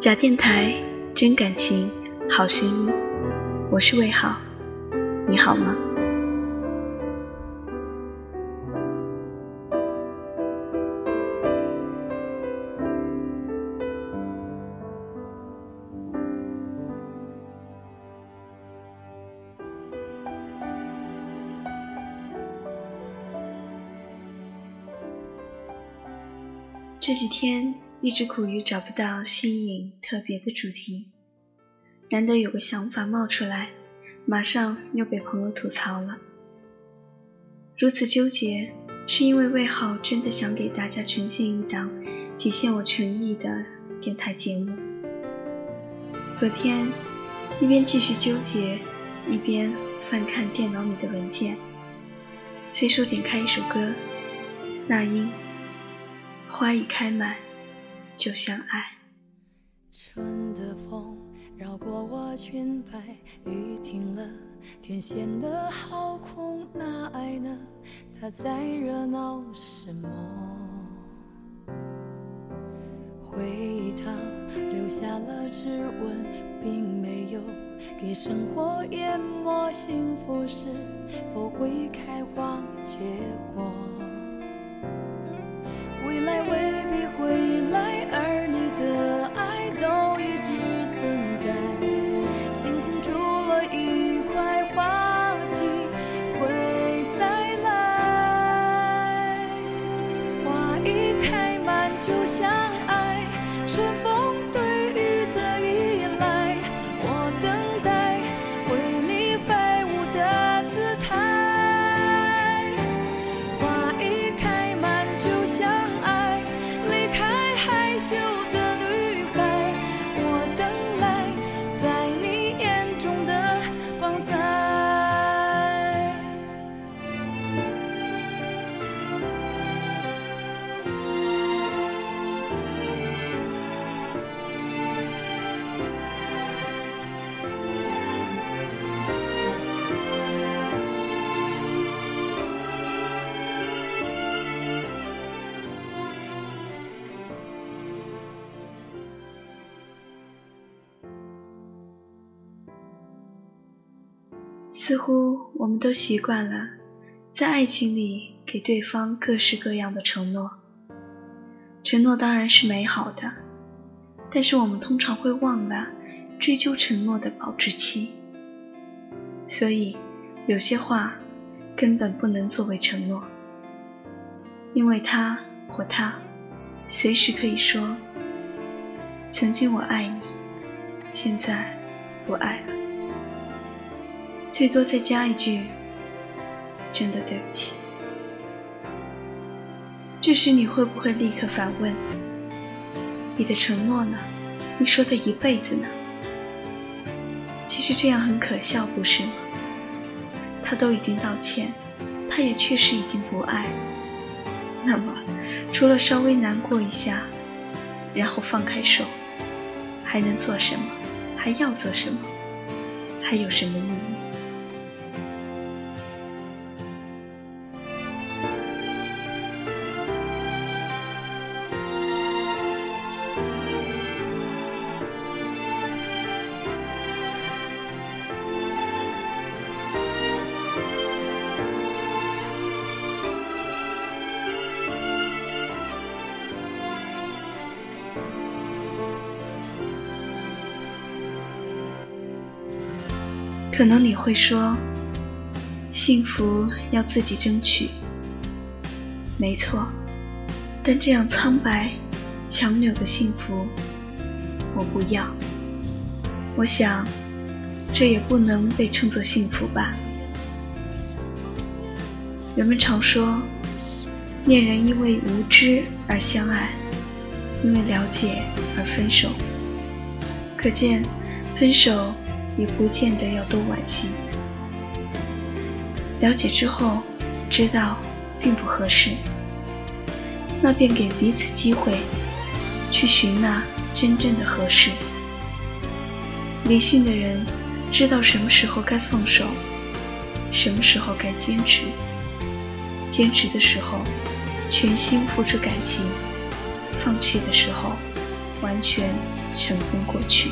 假电台，真感情，好声音。我是魏好，你好吗？这几天一直苦于找不到新颖特别的主题，难得有个想法冒出来，马上又被朋友吐槽了。如此纠结，是因为魏浩真的想给大家呈现一档体现我诚意的电台节目。昨天一边继续纠结，一边翻看电脑里的文件，随手点开一首歌，那英。花已开满，就像爱。春的风绕过我裙摆，雨停了，天显得好空，那爱呢？它在热闹什么？回忆它留下了指纹，并没有给生活淹没。幸福是否会开花结果？似乎我们都习惯了在爱情里给对方各式各样的承诺。承诺当然是美好的，但是我们通常会忘了追究承诺的保质期。所以有些话根本不能作为承诺，因为他或她随时可以说：“曾经我爱你，现在不爱了。”最多再加一句：“真的对不起。”这时你会不会立刻反问：“你的承诺呢？你说的一辈子呢？”其实这样很可笑，不是吗？他都已经道歉，他也确实已经不爱。那么，除了稍微难过一下，然后放开手，还能做什么？还要做什么？还有什么意义？可能你会说，幸福要自己争取，没错。但这样苍白、强扭的幸福，我不要。我想，这也不能被称作幸福吧。人们常说，恋人因为无知而相爱，因为了解而分手。可见，分手。也不见得要多惋惜。了解之后，知道并不合适，那便给彼此机会，去寻那真正的合适。理性的人知道什么时候该放手，什么时候该坚持。坚持的时候，全心付出感情；放弃的时候，完全尘封过去。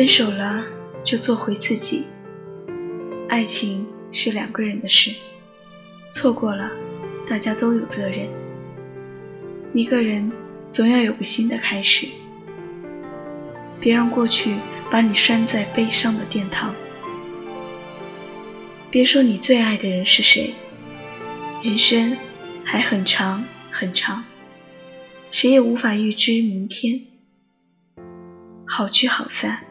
分手了，就做回自己。爱情是两个人的事，错过了，大家都有责任。一个人总要有个新的开始，别让过去把你拴在悲伤的殿堂。别说你最爱的人是谁，人生还很长很长，谁也无法预知明天。好聚好散。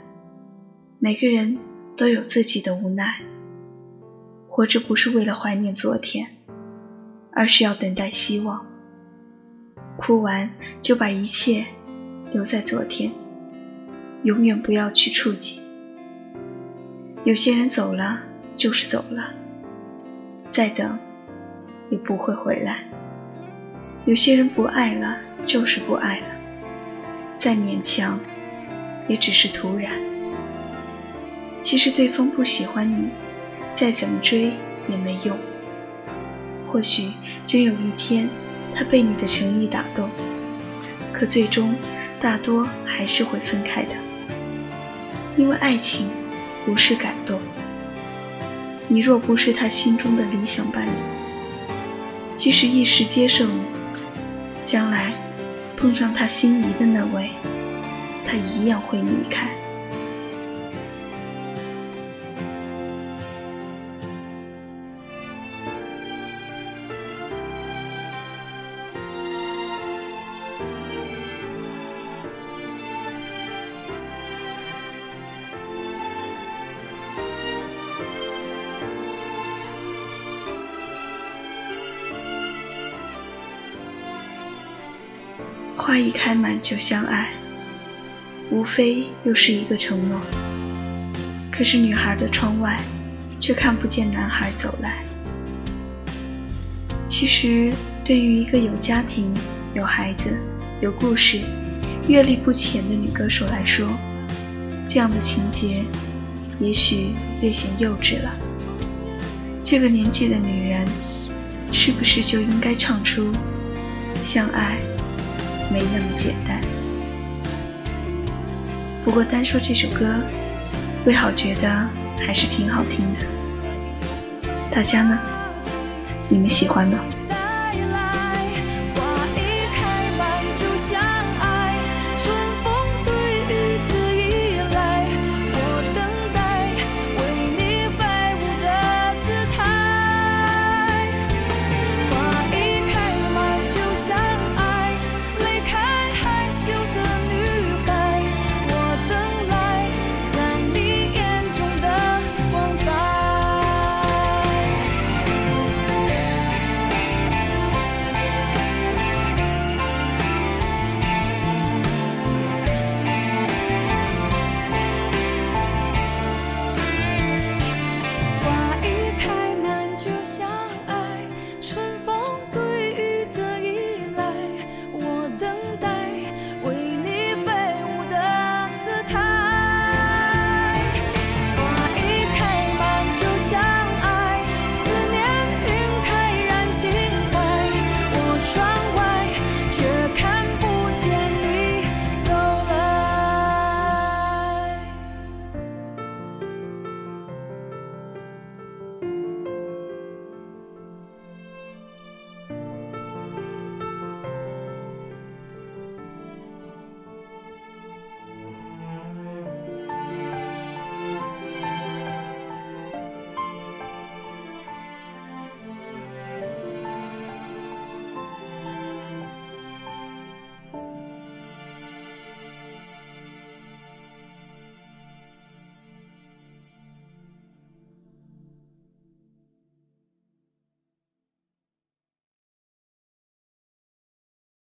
每个人都有自己的无奈，活着不是为了怀念昨天，而是要等待希望。哭完就把一切留在昨天，永远不要去触及。有些人走了就是走了，再等也不会回来。有些人不爱了就是不爱了，再勉强也只是徒然。其实对方不喜欢你，再怎么追也没用。或许真有一天，他被你的诚意打动，可最终大多还是会分开的。因为爱情不是感动。你若不是他心中的理想伴侣，即使一时接受你，将来碰上他心仪的那位，他一样会离开。花一开满就相爱，无非又是一个承诺。可是女孩的窗外，却看不见男孩走来。其实，对于一个有家庭、有孩子、有故事、阅历不浅的女歌手来说，这样的情节，也许略显幼稚了。这个年纪的女人，是不是就应该唱出相爱？没那么简单。不过单说这首歌，魏好觉得还是挺好听的。大家呢？你们喜欢吗？